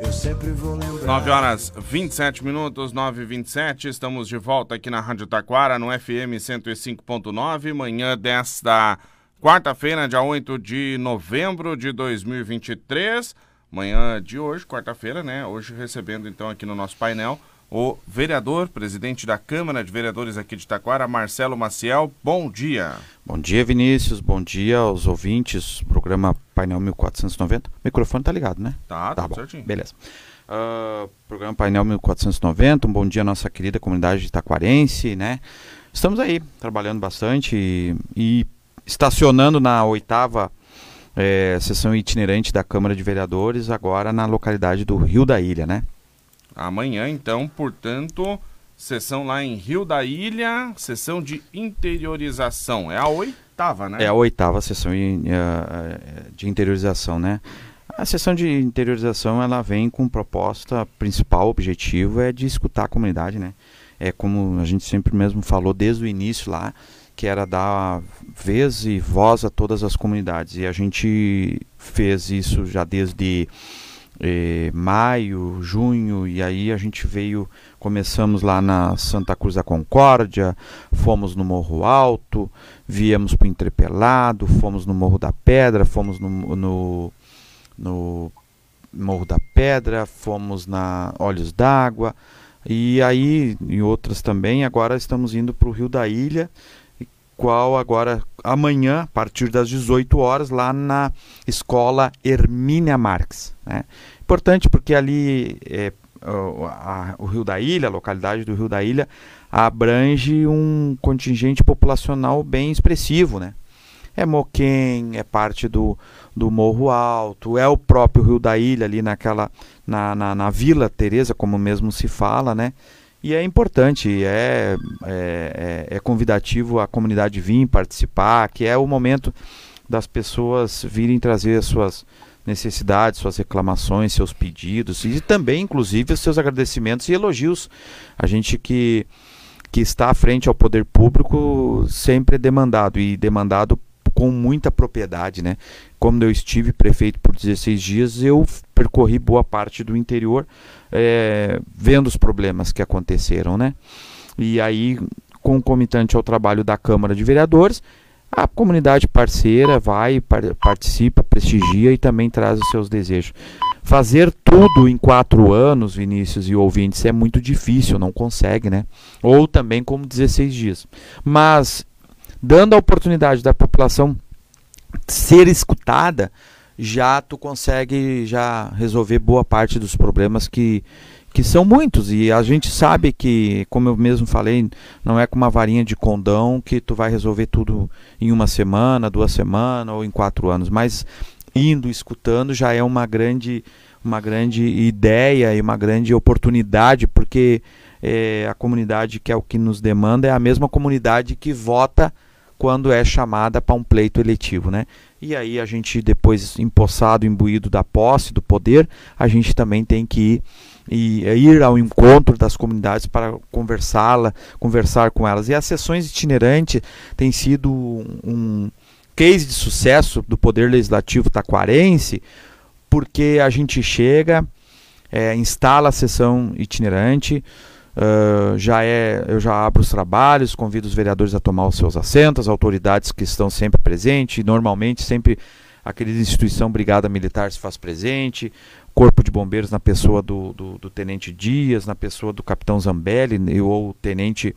Eu sempre vou lembrar. 9 horas 27 minutos, 9 e 27 Estamos de volta aqui na Rádio Taquara, no FM 105.9. Manhã desta quarta-feira, dia 8 de novembro de 2023. Manhã de hoje, quarta-feira, né? Hoje recebendo então aqui no nosso painel o vereador, presidente da Câmara de Vereadores aqui de Taquara, Marcelo Maciel. Bom dia. Bom dia, Vinícius. Bom dia aos ouvintes. Programa Painel 1490. O microfone tá ligado, né? Tá, Tá tudo bom. certinho. Beleza. Ah, programa Painel 1490. Um bom dia à nossa querida comunidade taquarense, né? Estamos aí trabalhando bastante e, e estacionando na oitava eh, sessão itinerante da Câmara de Vereadores, agora na localidade do Rio da Ilha, né? Amanhã, então, portanto, sessão lá em Rio da Ilha, sessão de interiorização. É a oitava, né? É a oitava sessão eh, eh, de interiorização, né? A sessão de interiorização ela vem com proposta principal, objetivo é de escutar a comunidade, né? É como a gente sempre mesmo falou desde o início lá, que era dar vez e voz a todas as comunidades. E a gente fez isso já desde eh, maio, junho, e aí a gente veio, começamos lá na Santa Cruz da Concórdia, fomos no Morro Alto, viemos para o Entrepelado, fomos no Morro da Pedra, fomos no, no, no Morro da Pedra, fomos na Olhos d'Água, e aí em outras também, agora estamos indo para o Rio da Ilha, qual agora amanhã, a partir das 18 horas, lá na Escola Hermínia Marques. Né? Importante porque ali é, o, a- o Rio da Ilha, a localidade do Rio da Ilha, abrange um contingente populacional bem expressivo, né? É Moquém, é parte do, do Morro Alto, é o próprio Rio da Ilha ali naquela na, na, na Vila Teresa, como mesmo se fala, né? E é importante, é, é, é, é convidativo a comunidade vir participar, que é o momento das pessoas virem trazer as suas necessidades, suas reclamações, seus pedidos e também, inclusive, os seus agradecimentos e elogios. A gente que, que está à frente ao poder público sempre é demandado e demandado com muita propriedade, né? Como eu estive prefeito por 16 dias, eu percorri boa parte do interior eh, vendo os problemas que aconteceram, né? E aí, concomitante ao trabalho da Câmara de Vereadores, a comunidade parceira vai, par- participa, prestigia e também traz os seus desejos. Fazer tudo em quatro anos, Vinícius e ouvintes, é muito difícil, não consegue, né? Ou também como 16 dias. Mas, dando a oportunidade da população ser escutada, já tu consegue já resolver boa parte dos problemas que, que são muitos. E a gente sabe que, como eu mesmo falei, não é com uma varinha de condão que tu vai resolver tudo em uma semana, duas semanas ou em quatro anos, mas indo, escutando já é uma grande, uma grande ideia e uma grande oportunidade, porque eh, a comunidade que é o que nos demanda é a mesma comunidade que vota quando é chamada para um pleito eletivo, né? E aí a gente depois empossado, imbuído da posse, do poder, a gente também tem que ir, e, ir ao encontro das comunidades para conversá-la, conversar com elas. E as sessões itinerantes têm sido um, um case de sucesso do poder legislativo taquarense, porque a gente chega, é, instala a sessão itinerante, Uh, já é, eu já abro os trabalhos, convido os vereadores a tomar os seus assentos, as autoridades que estão sempre presentes, normalmente sempre aquela instituição Brigada Militar se faz presente, Corpo de Bombeiros na pessoa do, do, do Tenente Dias, na pessoa do Capitão Zambelli, ou o Tenente,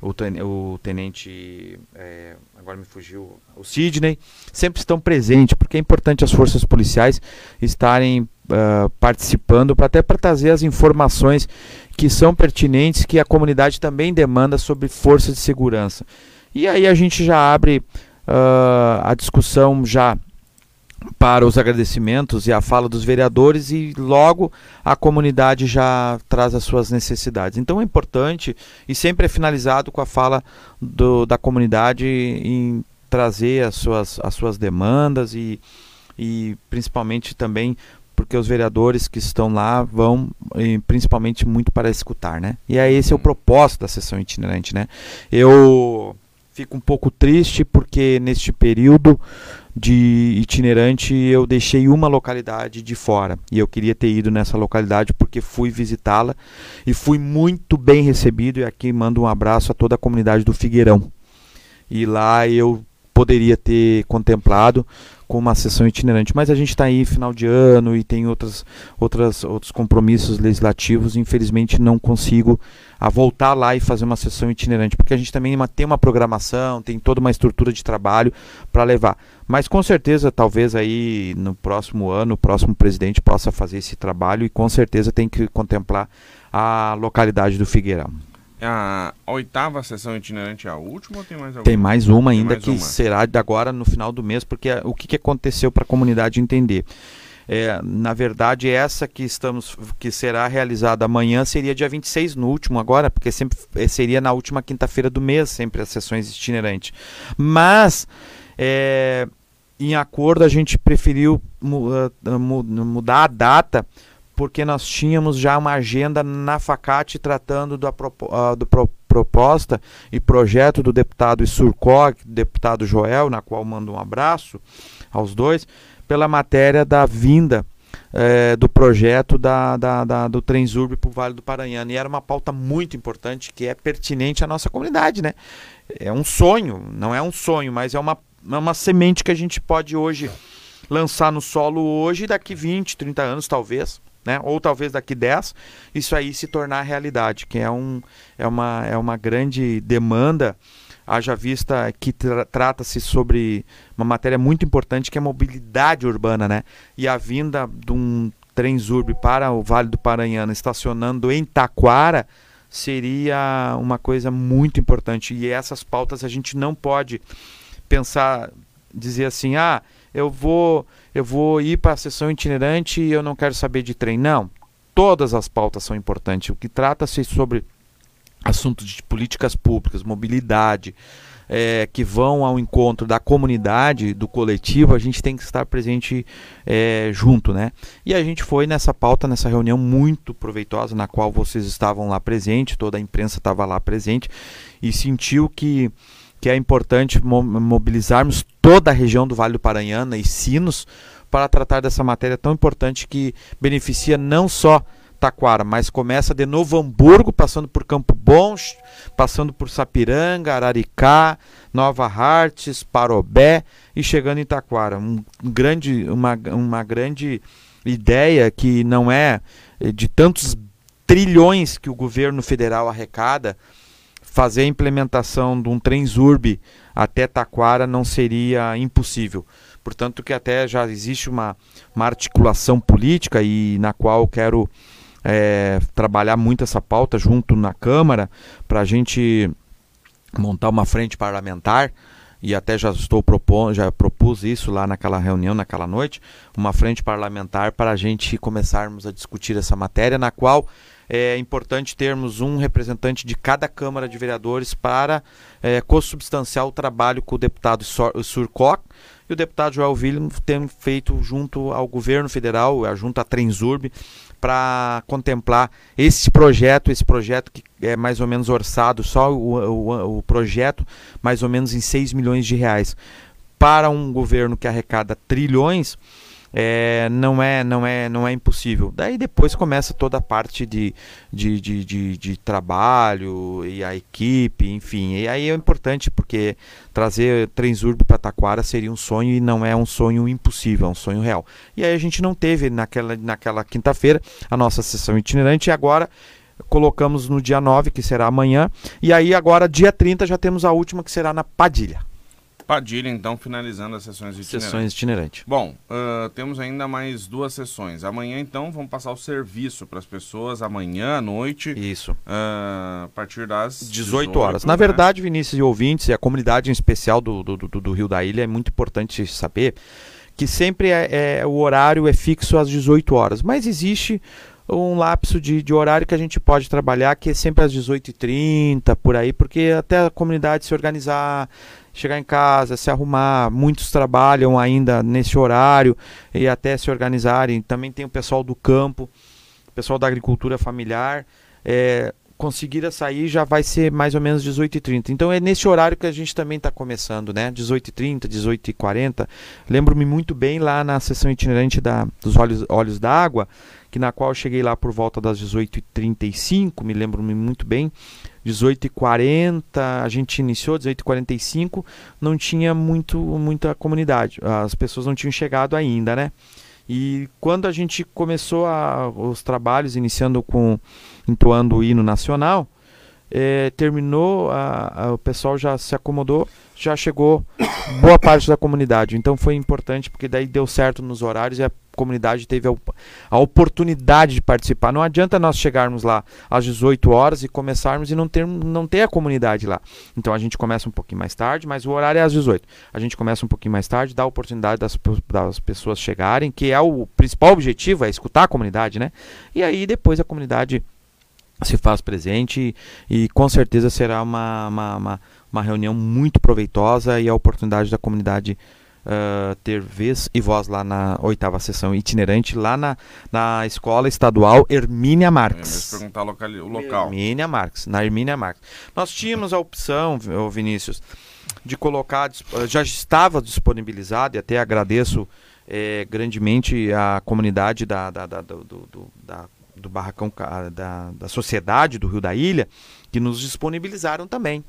o, ten- o Tenente, é, agora me fugiu, o Sidney, sempre estão presentes, porque é importante as forças policiais estarem ah, participando, pra, até para trazer as informações que são pertinentes, que a comunidade também demanda sobre forças de segurança. E aí a gente já abre ah, a discussão já para os agradecimentos e a fala dos vereadores e logo a comunidade já traz as suas necessidades. Então é importante e sempre é finalizado com a fala do, da comunidade em trazer as suas, as suas demandas e, e principalmente também porque os vereadores que estão lá vão principalmente muito para escutar, né? E é esse é o propósito da sessão itinerante, né? Eu fico um pouco triste porque neste período de itinerante eu deixei uma localidade de fora e eu queria ter ido nessa localidade porque fui visitá-la e fui muito bem recebido e aqui mando um abraço a toda a comunidade do Figueirão. E lá eu poderia ter contemplado com uma sessão itinerante, mas a gente está aí final de ano e tem outras, outras, outros compromissos legislativos, infelizmente não consigo a voltar lá e fazer uma sessão itinerante, porque a gente também tem uma programação, tem toda uma estrutura de trabalho para levar. Mas com certeza, talvez aí no próximo ano, o próximo presidente possa fazer esse trabalho e com certeza tem que contemplar a localidade do Figueirão. A oitava sessão itinerante é a última ou tem mais alguma? Tem mais uma ainda mais que uma. será agora no final do mês, porque o que, que aconteceu para a comunidade entender? É, na verdade, essa que estamos que será realizada amanhã seria dia 26 no último agora, porque sempre é, seria na última quinta-feira do mês, sempre as sessões itinerantes. Mas é, em acordo a gente preferiu mudar a data porque nós tínhamos já uma agenda na Facate tratando da uh, do pro proposta e projeto do deputado Surcog, deputado Joel, na qual mando um abraço aos dois, pela matéria da vinda eh, do projeto da, da, da do Transurb para o Vale do Paranhana. E era uma pauta muito importante que é pertinente à nossa comunidade, né? É um sonho, não é um sonho, mas é uma, é uma semente que a gente pode hoje lançar no solo hoje e daqui 20, 30 anos talvez né? ou talvez daqui 10, isso aí se tornar realidade, que é, um, é, uma, é uma grande demanda, haja vista que tra trata-se sobre uma matéria muito importante que é a mobilidade urbana, né? E a vinda de um trem Zurb para o Vale do Paranhana estacionando em Taquara seria uma coisa muito importante. E essas pautas a gente não pode pensar, dizer assim, ah, eu vou eu vou ir para a sessão itinerante e eu não quero saber de trem. Não. Todas as pautas são importantes. O que trata-se sobre assuntos de políticas públicas, mobilidade, é, que vão ao encontro da comunidade, do coletivo, a gente tem que estar presente é, junto, né? E a gente foi nessa pauta, nessa reunião muito proveitosa, na qual vocês estavam lá presente, toda a imprensa estava lá presente, e sentiu que que é importante mobilizarmos toda a região do Vale do Paranhana e Sinos para tratar dessa matéria tão importante que beneficia não só Taquara, mas começa de Novo Hamburgo, passando por Campo Bom, passando por Sapiranga, Araricá, Nova Hartz, Parobé e chegando em Taquara. Um, grande, uma, uma grande ideia que não é de tantos trilhões que o governo federal arrecada, fazer a implementação de um trem Zurb até Taquara não seria impossível. Portanto, que até já existe uma, uma articulação política e na qual quero é, trabalhar muito essa pauta junto na Câmara para a gente montar uma frente parlamentar e até já estou propondo, já propus isso lá naquela reunião, naquela noite, uma frente parlamentar para a gente começarmos a discutir essa matéria, na qual é importante termos um representante de cada Câmara de Vereadores para é, consubstanciar o trabalho com o deputado Surcoc e o deputado Joel William tem feito junto ao governo federal, junto à Transurb, para contemplar esse projeto, esse projeto que é mais ou menos orçado, só o, o, o projeto mais ou menos em 6 milhões de reais. Para um governo que arrecada trilhões, é, não é não é não é impossível. Daí depois começa toda a parte de, de, de, de, de trabalho e a equipe, enfim. E aí é importante porque trazer Transurb para Taquara seria um sonho e não é um sonho impossível, é um sonho real. E aí a gente não teve naquela, naquela quinta-feira a nossa sessão itinerante e agora colocamos no dia 9, que será amanhã, e aí agora dia 30 já temos a última que será na Padilha. Padilha, então, finalizando as sessões itinerantes. Sessões itinerantes. Bom, uh, temos ainda mais duas sessões. Amanhã, então, vamos passar o serviço para as pessoas, amanhã à noite. Isso. Uh, a partir das 18, 18 horas. Na né? verdade, Vinícius e ouvintes, e a comunidade em especial do, do, do, do, Rio da Ilha, é muito importante saber que sempre é, é, o horário é fixo às 18 horas. Mas existe um lapso de, de horário que a gente pode trabalhar, que é sempre às 18h30, por aí, porque até a comunidade se organizar, chegar em casa, se arrumar. Muitos trabalham ainda nesse horário e até se organizarem. Também tem o pessoal do campo, pessoal da agricultura familiar. É, conseguir sair já vai ser mais ou menos 18h30. Então é nesse horário que a gente também está começando, né? 18h30, 18h40. Lembro-me muito bem lá na sessão itinerante da, dos Olhos, Olhos d'Água, que na qual eu cheguei lá por volta das 18h35, me lembro-me muito bem. 18h40 a gente iniciou, 18h45 não tinha muito, muita comunidade, as pessoas não tinham chegado ainda, né? E quando a gente começou a, os trabalhos, iniciando com entoando o hino nacional, é, terminou, a, a, o pessoal já se acomodou, já chegou boa parte da comunidade. Então foi importante porque daí deu certo nos horários e a comunidade teve a, a, oportunidade de participar. Não adianta nós chegarmos lá às 18 horas e começarmos e não ter, não ter a comunidade lá. Então a gente começa um pouquinho mais tarde, mas o horário é às 18. A gente começa um pouquinho mais tarde, dá a oportunidade das, das pessoas chegarem, que é o principal objetivo, é escutar a comunidade, né? E aí depois a comunidade se faz presente e, e com certeza será uma, uma, uma, uma, reunião muito proveitosa e a oportunidade da comunidade uh, ter vez e voz lá na oitava sessão itinerante, lá na, na escola estadual Hermínia Marques. É, perguntar o local. Hermínia Marques, na Hermínia Marques. Nós tínhamos a opção, Vinícius, de colocar, já estava disponibilizado e até agradeço é, grandemente a comunidade da, da, da, do, do, da do barracão da, da sociedade do Rio da Ilha, que nos disponibilizaram também.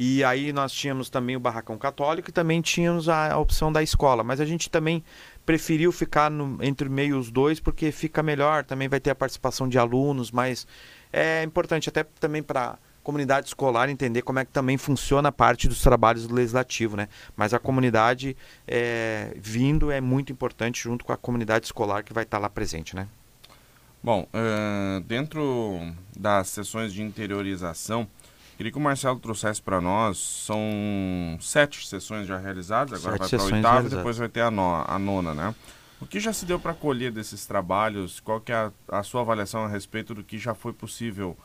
E aí nós tínhamos também o barracão católico e também tínhamos a, a opção da escola. Mas a gente também preferiu ficar no, entre meio os dois porque fica melhor, também vai ter a participação de alunos, mas é importante até também para comunidade escolar entender como é que também funciona a parte dos trabalhos do legislativo, né? Mas a comunidade é, vindo é muito importante junto com a comunidade escolar que vai estar lá presente, né? Bom, uh, dentro das sessões de interiorização, queria que o Marcelo trouxesse para nós, são sete sessões já realizadas, agora sete vai para a oitava e depois vai ter a, no, a, nona, né? O que já se deu para colher desses trabalhos? Qual que é a, a, sua avaliação a respeito do que já foi possível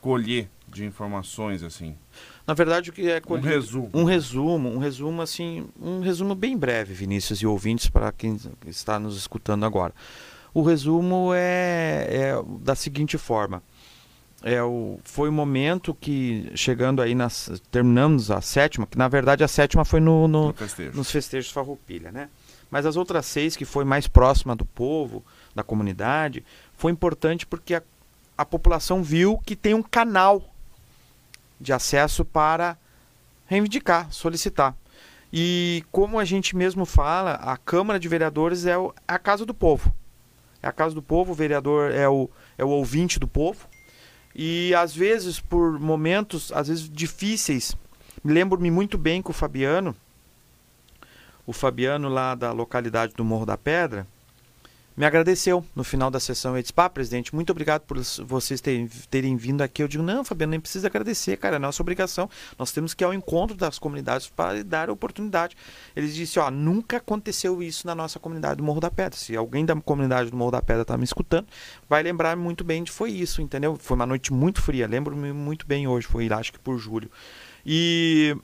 colher de informações, assim? Na verdade, o que é colher... Um resumo. Um resumo, um resumo, assim, um resumo bem breve, Vinícius e ouvintes, para quem está nos escutando agora. O resumo é, é da seguinte forma. É o, foi o momento que, chegando aí, nas, terminamos a sétima, que na verdade a sétima foi no, no, no festejo. nos festejos Farroupilha, né? Mas as outras seis, que foi mais próxima do povo, da comunidade, foi importante porque a, a população viu que tem um canal de acesso para reivindicar, solicitar. E como a gente mesmo fala, a Câmara de Vereadores é a casa do povo é a casa do povo, o vereador é o, é o ouvinte do povo. E às vezes, por momentos, às vezes difíceis, lembro-me muito bem que o Fabiano, o Fabiano lá da localidade do Morro da Pedra, me agradeceu no final da sessão. Ele disse: Pá, presidente, muito obrigado por vocês terem, terem vindo aqui. Eu digo: Não, Fabiano, nem precisa agradecer, cara, é nossa obrigação. Nós temos que ir ao encontro das comunidades para dar oportunidade. Ele disse: Ó, nunca aconteceu isso na nossa comunidade do Morro da Pedra. Se alguém da comunidade do Morro da Pedra está me escutando, vai lembrar muito bem de foi isso, entendeu? Foi uma noite muito fria, lembro-me muito bem hoje, foi acho que por julho. E,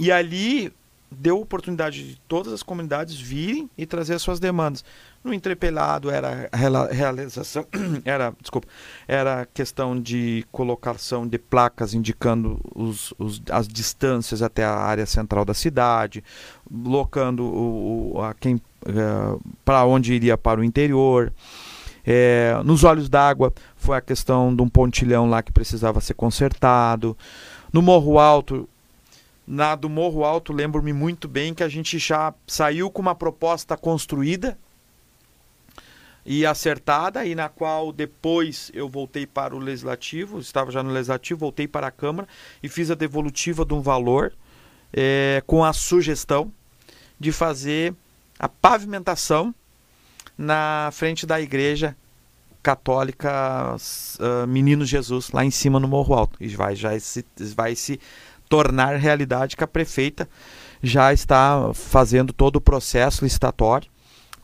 e ali deu oportunidade de todas as comunidades virem e trazer as suas demandas. No entrepelado era realização, era, desculpa, era questão de colocação de placas indicando os, os, as distâncias até a área central da cidade, locando o, o a quem é, para onde iria para o interior. É, nos olhos d'água foi a questão de um pontilhão lá que precisava ser consertado. No Morro Alto, na do Morro Alto, lembro-me muito bem que a gente já saiu com uma proposta construída e acertada, e na qual depois eu voltei para o Legislativo, estava já no Legislativo, voltei para a Câmara e fiz a devolutiva de um valor é, com a sugestão de fazer a pavimentação na frente da igreja católica uh, Menino Jesus, lá em cima no Morro Alto. E vai, já se, vai se tornar realidade que a prefeita já está fazendo todo o processo licitatório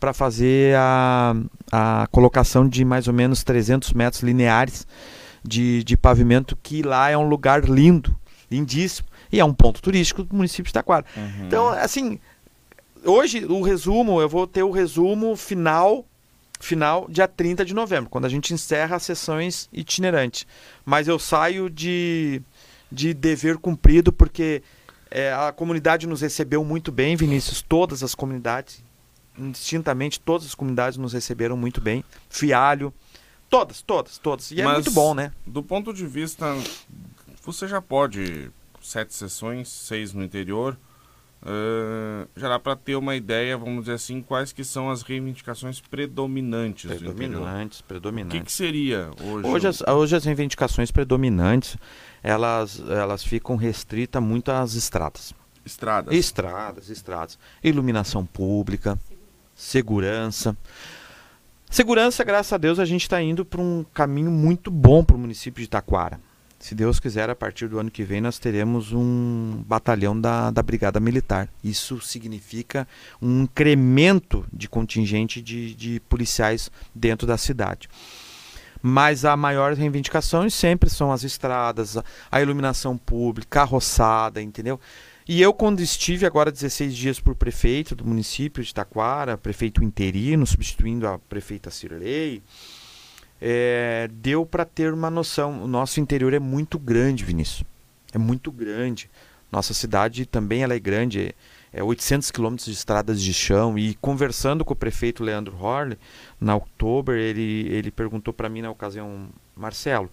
para fazer a, a colocação de mais ou menos 300 metros lineares de, de pavimento, que lá é um lugar lindo, lindíssimo, e é um ponto turístico do município de Taquara. Uhum. Então, assim, hoje o resumo, eu vou ter o resumo final final dia 30 de novembro, quando a gente encerra as sessões itinerantes. Mas eu saio de, de dever cumprido porque é, a comunidade nos recebeu muito bem, Vinícius, todas as comunidades, indistintamente, todas as comunidades nos receberam muito bem. Fialho, todas, todas, todas. E é muito bom, né? Do ponto de vista, você já pode, sete sessões, seis no interior, Uh, já dá para ter uma ideia, vamos dizer assim, quais que são as reivindicações predominantes Predominantes, predominantes. O que, que, seria hoje? Hoje as, hoje as reivindicações predominantes, elas, elas ficam restritas muito às estradas. Estradas? Estradas, estradas. Iluminação pública, segurança. Segurança, graças a Deus, a gente está indo para um caminho muito bom para o município de Taquara se Deus quiser, a partir do ano que vem nós teremos um batalhão da, da Brigada Militar. Isso significa um incremento de contingente de, de policiais dentro da cidade. Mas a maior reivindicações sempre são as estradas, a iluminação pública, a roçada, entendeu? E eu, quando estive agora 16 dias por prefeito do município de Taquara, prefeito interino, substituindo a prefeita Cirlei, é, deu para ter uma noção. O nosso interior é muito grande, Vinícius. É muito grande. Nossa cidade também ela é grande, é 800 quilômetros de estradas de chão. E conversando com o prefeito Leandro Horley, na outubro, ele, ele perguntou para mim na ocasião, Marcelo,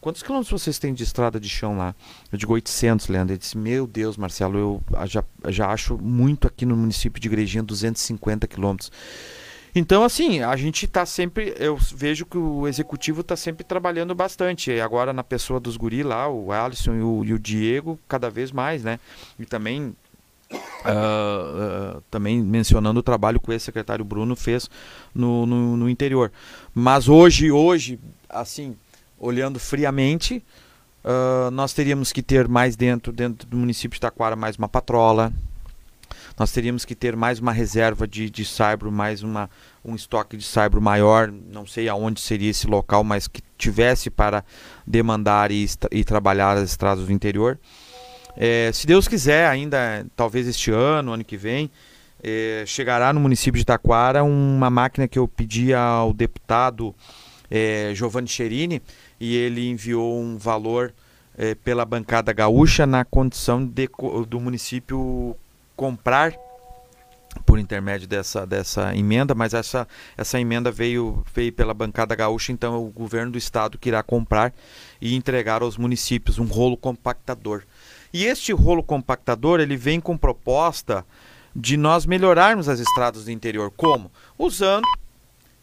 quantos quilômetros vocês têm de estrada de chão lá? Eu digo 800, Leandro. Ele disse, meu Deus, Marcelo, eu já, já acho muito aqui no município de Igrejinha, 250 quilômetros. Então, assim, a gente está sempre. Eu vejo que o executivo está sempre trabalhando bastante. E agora, na pessoa dos guri lá, o Alisson e o, e o Diego, cada vez mais, né? E também. Uh, também mencionando o trabalho que o ex-secretário Bruno fez no, no, no, interior. Mas hoje, hoje, assim, olhando friamente, uh, nós teríamos que ter mais dentro, dentro do município de Taquara, mais uma patrola, nós teríamos que ter mais uma reserva de, de saibro, mais uma, um estoque de saibro maior, não sei aonde seria esse local, mas que tivesse para demandar e, e trabalhar as estradas do interior. É, se Deus quiser, ainda talvez este ano, ano que vem, é, chegará no município de Taquara uma máquina que eu pedi ao deputado é, Giovanni Cherini e ele enviou um valor é, pela bancada gaúcha na condição de, do município comprar por intermédio dessa, dessa emenda, mas essa, essa emenda veio, veio pela bancada gaúcha, então é o governo do estado que irá comprar e entregar aos municípios um rolo compactador. E este rolo compactador ele vem com proposta de nós melhorarmos as estradas do interior. Como? Usando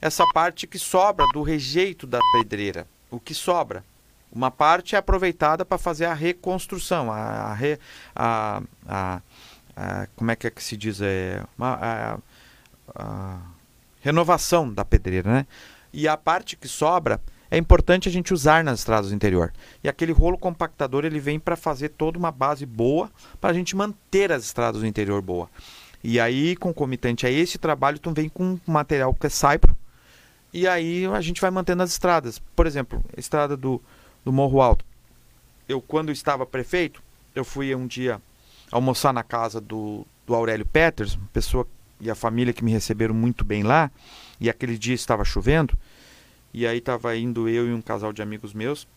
essa parte que sobra do rejeito da pedreira. O que sobra? Uma parte é aproveitada para fazer a reconstrução, a, a, re, a, a a, como é que, é que se diz? É, uma, a, renovação da pedreira, né? E a parte que sobra é importante a gente usar nas estradas do interior. E aquele rolo compactador ele vem para fazer toda uma base boa para a gente manter as estradas do interior boa. E aí, concomitante a esse trabalho, tu vem com material que é saipro. E aí a gente vai mantendo as estradas. Por exemplo, a estrada do, do Morro Alto. Eu, quando estava prefeito, eu fui um dia almoçar na casa do, do Aurélio Peters, pessoa e a família que me receberam muito bem lá, e aquele dia estava chovendo, e aí estava indo eu e um casal de amigos meus,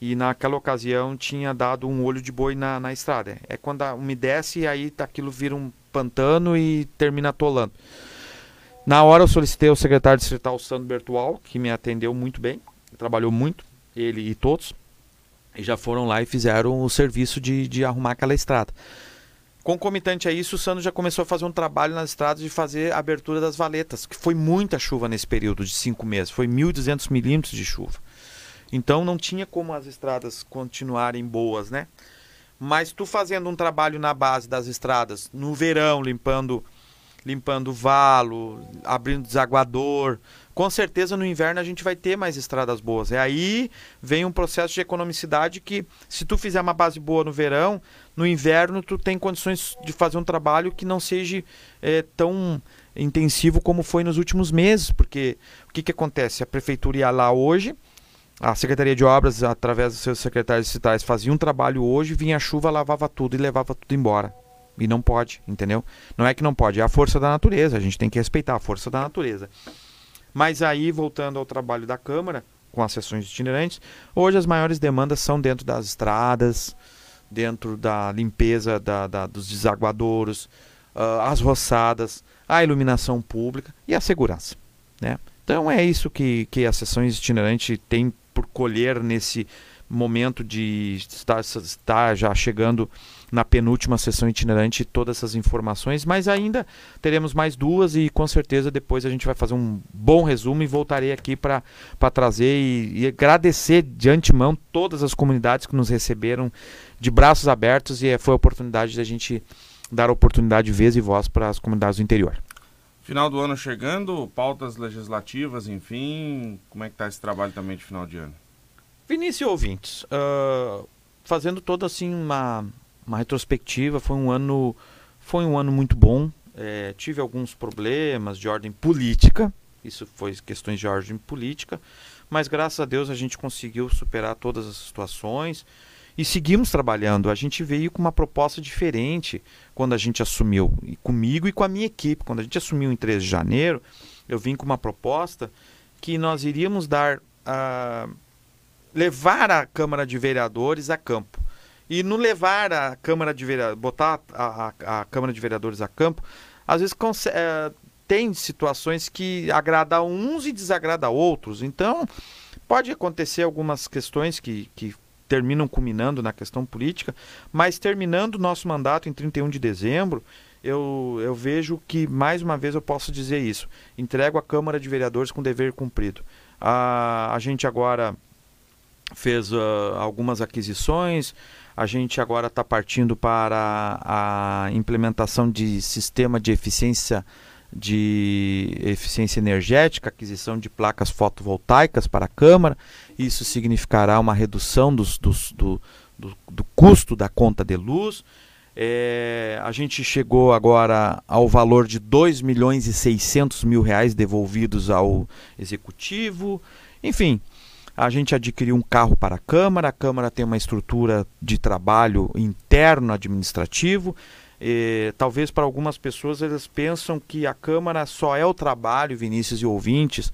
e naquela ocasião tinha dado um olho de boi na, na estrada. É quando umedece e aí aquilo vira um pantano e termina atolando. Na hora eu solicitei ao secretário distrital Sandro Bertual, que me atendeu muito bem, trabalhou muito, ele e todos e já foram lá e fizeram o serviço de, de arrumar aquela estrada. Concomitante a isso, o Sano já começou a fazer um trabalho nas estradas de fazer a abertura das valetas, que foi muita chuva nesse período de cinco meses, foi 1.200 milímetros de chuva. Então não tinha como as estradas continuarem boas, né? Mas tu fazendo um trabalho na base das estradas, no verão, limpando limpando valo, abrindo desaguador, com certeza no inverno a gente vai ter mais estradas boas. E aí vem um processo de economicidade que, se tu fizer uma base boa no verão, no inverno tu tem condições de fazer um trabalho que não seja é, tão intensivo como foi nos últimos meses. Porque o que, que acontece? A prefeitura ia lá hoje, a Secretaria de Obras, através dos seus secretários distritais, fazia um trabalho hoje, vinha a chuva, lavava tudo e levava tudo embora. E não pode, entendeu? Não é que não pode, é a força da natureza, a gente tem que respeitar a força da natureza. Mas aí, voltando ao trabalho da Câmara, com as sessões itinerantes, hoje as maiores demandas são dentro das estradas, dentro da limpeza da, da dos desaguadouros, uh, as roçadas, a iluminação pública e a segurança. Né? Então é isso que, que as sessões itinerantes têm por colher nesse momento de estar, estar já chegando na penúltima sessão itinerante todas essas informações, mas ainda teremos mais duas e com certeza depois a gente vai fazer um bom resumo e voltarei aqui para trazer e, e, agradecer de antemão todas as comunidades que nos receberam de braços abertos e foi a oportunidade da gente dar oportunidade, vez e voz para as comunidades do interior. Final do ano chegando, pautas legislativas, enfim, como é que está esse trabalho também de final de ano? Vinícius ouvintes, uh, fazendo toda assim uma, uma retrospectiva, foi um ano, foi um ano muito bom. É, tive alguns problemas de ordem política, isso foi questões de ordem política, mas graças a Deus a gente conseguiu superar todas as situações e seguimos trabalhando. A gente veio com uma proposta diferente quando a gente assumiu, e comigo e com a minha equipe. Quando a gente assumiu em 13 de janeiro, eu vim com uma proposta que nós iríamos dar a levar a Câmara de Vereadores a campo. E no levar a Câmara de Vereadores, botar a, a, a Câmara de Vereadores a campo, às vezes é, tem situações que agrada uns e desagrada outros. Então, pode acontecer algumas questões que, que terminam culminando na questão política, mas terminando o nosso mandato em 31 de dezembro, eu, eu vejo que, mais uma vez, eu posso dizer isso. Entrego a Câmara de Vereadores com dever cumprido. A, a gente agora fez uh, algumas aquisições, a gente agora está partindo para a implementação de sistema de eficiência de eficiência energética, aquisição de placas fotovoltaicas para a Câmara. Isso significará uma redução dos, dos, do, do, do, custo da conta de luz. É, a gente chegou agora ao valor de 2 milhões e 600 mil reais devolvidos ao Executivo. Enfim, a gente adquiriu um carro para a Câmara. A Câmara tem uma estrutura de trabalho interno administrativo e, talvez para algumas pessoas eles pensam que a Câmara só é o trabalho, Vinícius e ouvintes,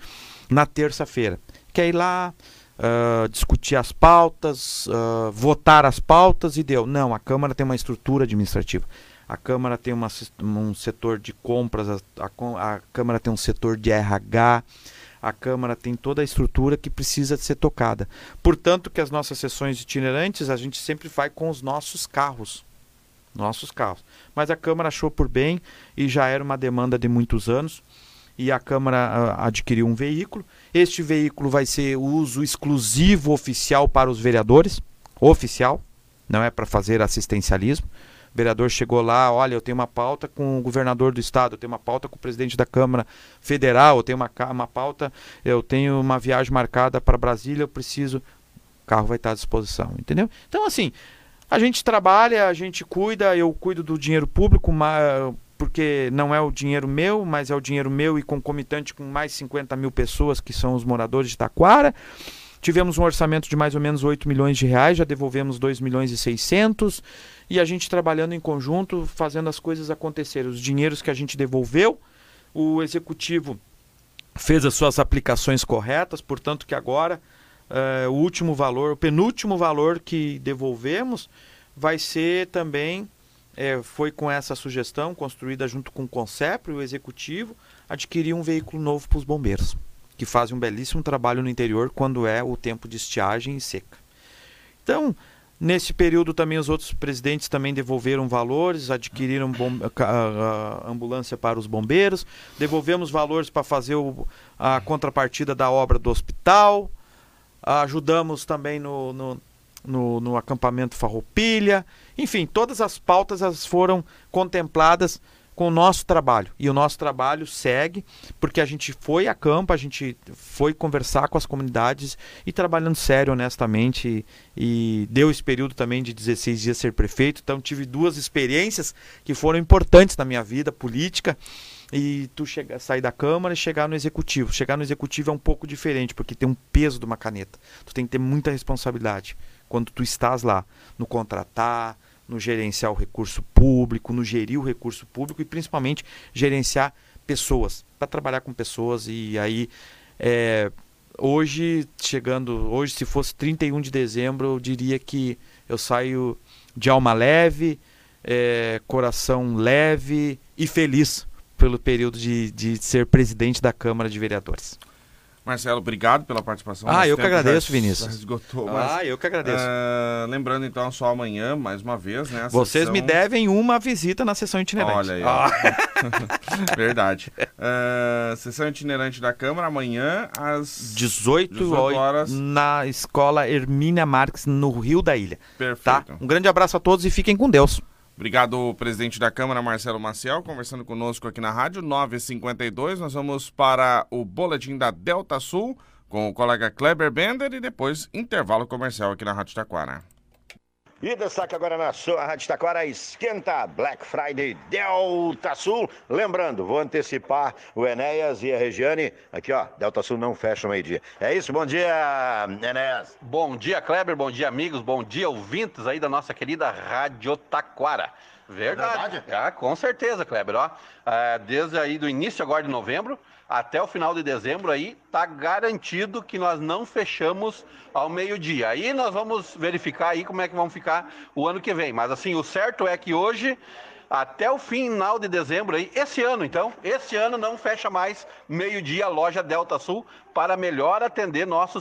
na terça-feira. Quer ir lá, uh, discutir as pautas, uh, votar as pautas e deu. Não, a Câmara tem uma estrutura administrativa. A Câmara tem uma, um setor de compras, a, a, a Câmara tem um setor de RH, a Câmara tem toda a estrutura que precisa ser tocada. Portanto, que as nossas sessões itinerantes a gente sempre vai com os nossos carros nossos carros. Mas a Câmara achou por bem e já era uma demanda de muitos anos e a Câmara uh, adquiriu um veículo. Este veículo vai ser uso exclusivo oficial para os vereadores, oficial, não é para fazer assistencialismo. O vereador chegou lá, olha, eu tenho uma pauta com o governador do estado, eu tenho uma pauta com o presidente da Câmara Federal, eu tenho uma, uma pauta, eu tenho uma viagem marcada para Brasília, eu preciso, o carro vai estar à disposição, entendeu? Então, assim, a gente trabalha, a gente cuida, eu cuido do dinheiro público, porque não é o dinheiro meu, mas é o dinheiro meu e concomitante com mais 50 mil pessoas que são os moradores de Taquara. Tivemos um orçamento de mais ou menos 8 milhões de reais, já devolvemos 2 milhões e 600 e a gente trabalhando em conjunto, fazendo as coisas acontecerem. Os dinheiros que a gente devolveu, o executivo fez as suas aplicações corretas, portanto que agora uh, o último valor, o penúltimo valor que devolvemos vai ser também, é, foi com essa sugestão, construída junto com o CONCEP, o executivo, adquirir um veículo novo para os bombeiros, que fazem um belíssimo trabalho no interior quando é o tempo de estiagem e seca. Então, Nesse período também os outros presidentes também devolveram valores, adquiriram a, a ambulância para os bombeiros, devolvemos valores para fazer o, a contrapartida da obra do hospital, ajudamos também no, no, no, no acampamento Farroupilha. Enfim, todas as pautas as foram contempladas com o nosso trabalho. E o nosso trabalho segue, porque a gente foi a campo, a gente foi conversar com as comunidades e trabalhando sério, honestamente. E, e deu esse período também de 16 dias ser prefeito. Então tive duas experiências que foram importantes na minha vida política e tu chega, sair da Câmara e chegar no Executivo. Chegar no Executivo é um pouco diferente, porque tem um peso de uma caneta. Tu tem que ter muita responsabilidade quando tu estás lá, no contratar, no gerenciar o recurso público, no gerir o recurso público e principalmente gerenciar pessoas, para trabalhar com pessoas e aí é, hoje chegando, hoje se fosse 31 de dezembro, eu diria que eu saio de alma leve, é, coração leve e feliz pelo período de, de ser presidente da Câmara de Vereadores. Marcelo, obrigado pela participação. Ah, eu que agradeço, já, Vinícius. Já esgotou, mas, ah, eu que agradeço. Uh, lembrando então só amanhã, mais uma vez, né? Vocês sessão... me devem uma visita na sessão itinerante. Olha aí. Oh. Verdade. Uh, sessão itinerante da Câmara amanhã às 18, 18 horas na Escola Hermínia Marques, no Rio da Ilha. Perfeito. Tá? Um grande abraço a todos e fiquem com Deus. Obrigado, presidente da Câmara, Marcelo Maciel, conversando conosco aqui na rádio 952. Nós vamos para o boletim da Delta Sul com o colega Kleber Bender e depois intervalo comercial aqui na Rádio Taquara. E destaque agora na sua Rádio Taquara, esquenta Black Friday Delta Sul. Lembrando, vou antecipar o Enéas e a Regiane. Aqui, ó, Delta Sul não fecha o meio-dia. É isso, bom dia, Enéas. Bom dia, Kleber, bom dia, amigos, bom dia, ouvintes aí da nossa querida Rádio Taquara. Verdade. Verdade? Ah, com certeza, Kleber. Ó, é, desde aí do início agora de novembro até o final de dezembro aí, tá garantido que nós não fechamos ao meio-dia. Aí nós vamos verificar aí como é que vão ficar o ano que vem. Mas assim, o certo é que hoje até o final de dezembro aí, esse ano então, esse ano não fecha mais meio-dia a loja Delta Sul para melhor atender nossos